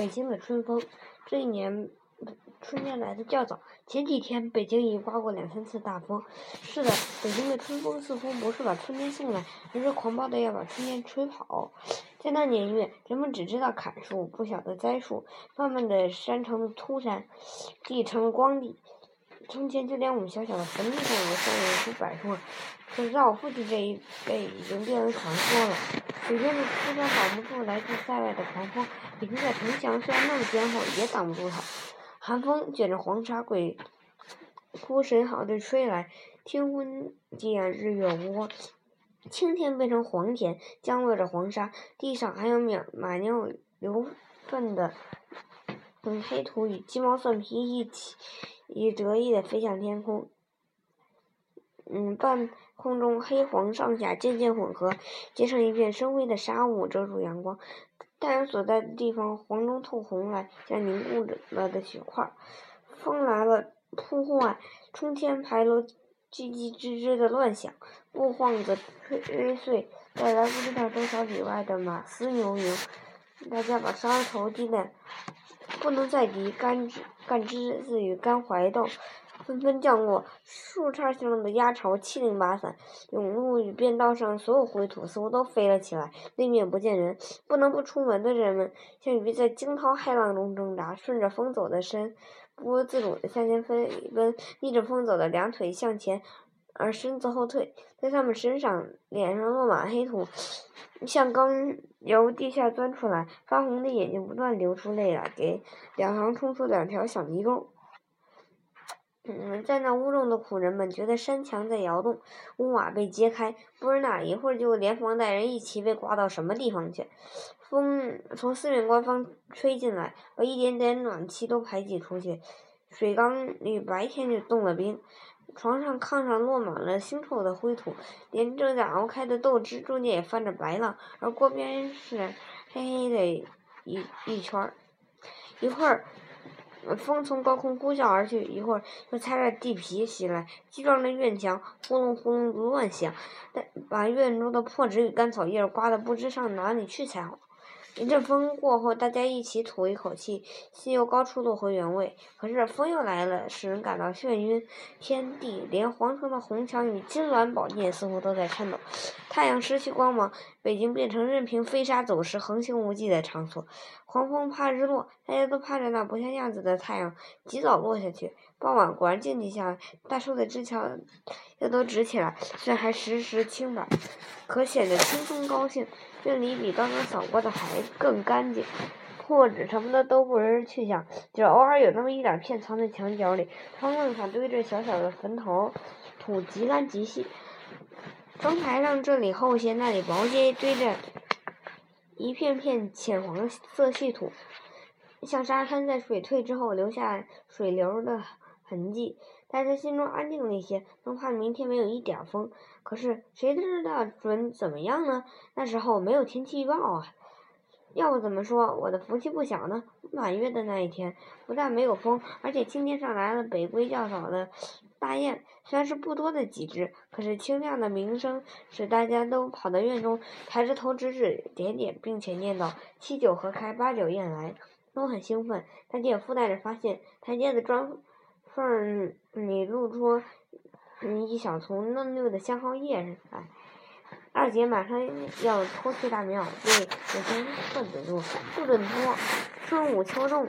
北京的春风，这一年春天来的较早。前几天北京已刮过两三次大风。是的，北京的春风似乎不是把春天送来，而是狂暴的要把春天吹跑。在那年月，人们只知道砍树，不晓得栽树。慢慢的，山成了秃山，地成了光地。从前，就连我们小小的坟地上也生长出柏树。可是，在我父亲这一辈，已经变成传说了。北京的秃山挡不住来自塞外的狂风，北京的城墙虽然那么坚厚，也挡不住它。寒风卷着黄沙，鬼哭神嚎地吹来，天昏地暗，日月无光。青天变成黄田，降落着黄沙，地上还有马马尿流粪的嗯黑土与鸡毛蒜皮一起。以得意地飞向天空，嗯，半空中黑黄上下渐渐混合，结成一片深灰的纱雾，遮住阳光。太阳所在的地方黄中透红来，像凝固了的雪块。风来了，铺外冲天牌楼叽叽吱吱的乱响，布晃子吹碎带来不知道多少里外的马嘶牛鸣。大家把沙头低的不能再敌，干枝。干枝子与干槐豆纷纷降落，树杈上的鸭巢七零八散，甬路与便道上所有灰土似乎都飞了起来，对面不见人。不能不出门的人们，像鱼在惊涛骇浪中挣扎，顺着风走的身，不由自主地向前飞奔；逆着风走的两腿向前，而身子后退。在他们身上、脸上落满黑土，像刚由地下钻出来，发红的眼睛不断流出泪来，给两行冲出两条小泥沟。嗯，在那屋中的苦人们觉得山墙在摇动，屋瓦被揭开，不知哪一会儿就连房带人一起被刮到什么地方去。风从四面八方吹进来，把一点点暖气都排挤出去。水缸里白天就冻了冰。床上、炕上落满了腥臭的灰土，连正在熬开的豆汁中间也泛着白浪，而锅边是黑黑的一一圈儿。一会儿，风从高空呼啸而去；一会儿，又擦着地皮袭来，击撞着院墙，呼隆呼隆的乱响，但把院中的破纸与干草叶刮得不知上哪里去才好。一阵风过后，大家一起吐一口气，心又高处落回原位。可是风又来了，使人感到眩晕。天地，连皇城的红墙与金銮宝殿似乎都在颤抖。太阳失去光芒，北京变成任凭飞沙走石、横行无忌的场所。狂风怕日落，大家都盼着那不像样子的太阳及早落下去。傍晚果然静寂下来，大树的枝条又都直起来，虽然还时时清白，可显得轻松高兴。院里比刚刚扫过的还更干净，破纸什么的都不知去向，只偶尔有那么一两片藏在墙角里。窗框上堆着小小的坟头，土极干极细。窗台上这里厚些，那里薄些，堆着一片片浅黄色细土，像沙滩在水退之后留下水流的痕迹。大家心中安静了一些，生怕明天没有一点风。可是谁知道准怎么样呢？那时候没有天气预报啊。要不怎么说我的福气不小呢？满月的那一天，不但没有风，而且青天上来了北归较早的大雁，虽然是不多的几只，可是清亮的鸣声使大家都跑到院中，抬着头指指点点，并且念叨“七九河开，八九雁来”，都很兴奋。大家也附带着发现，台阶的砖缝里露出一小丛嫩绿的香蒿叶来。二姐马上要脱去大棉袄，对母亲喝止住，不准脱，春捂秋冻。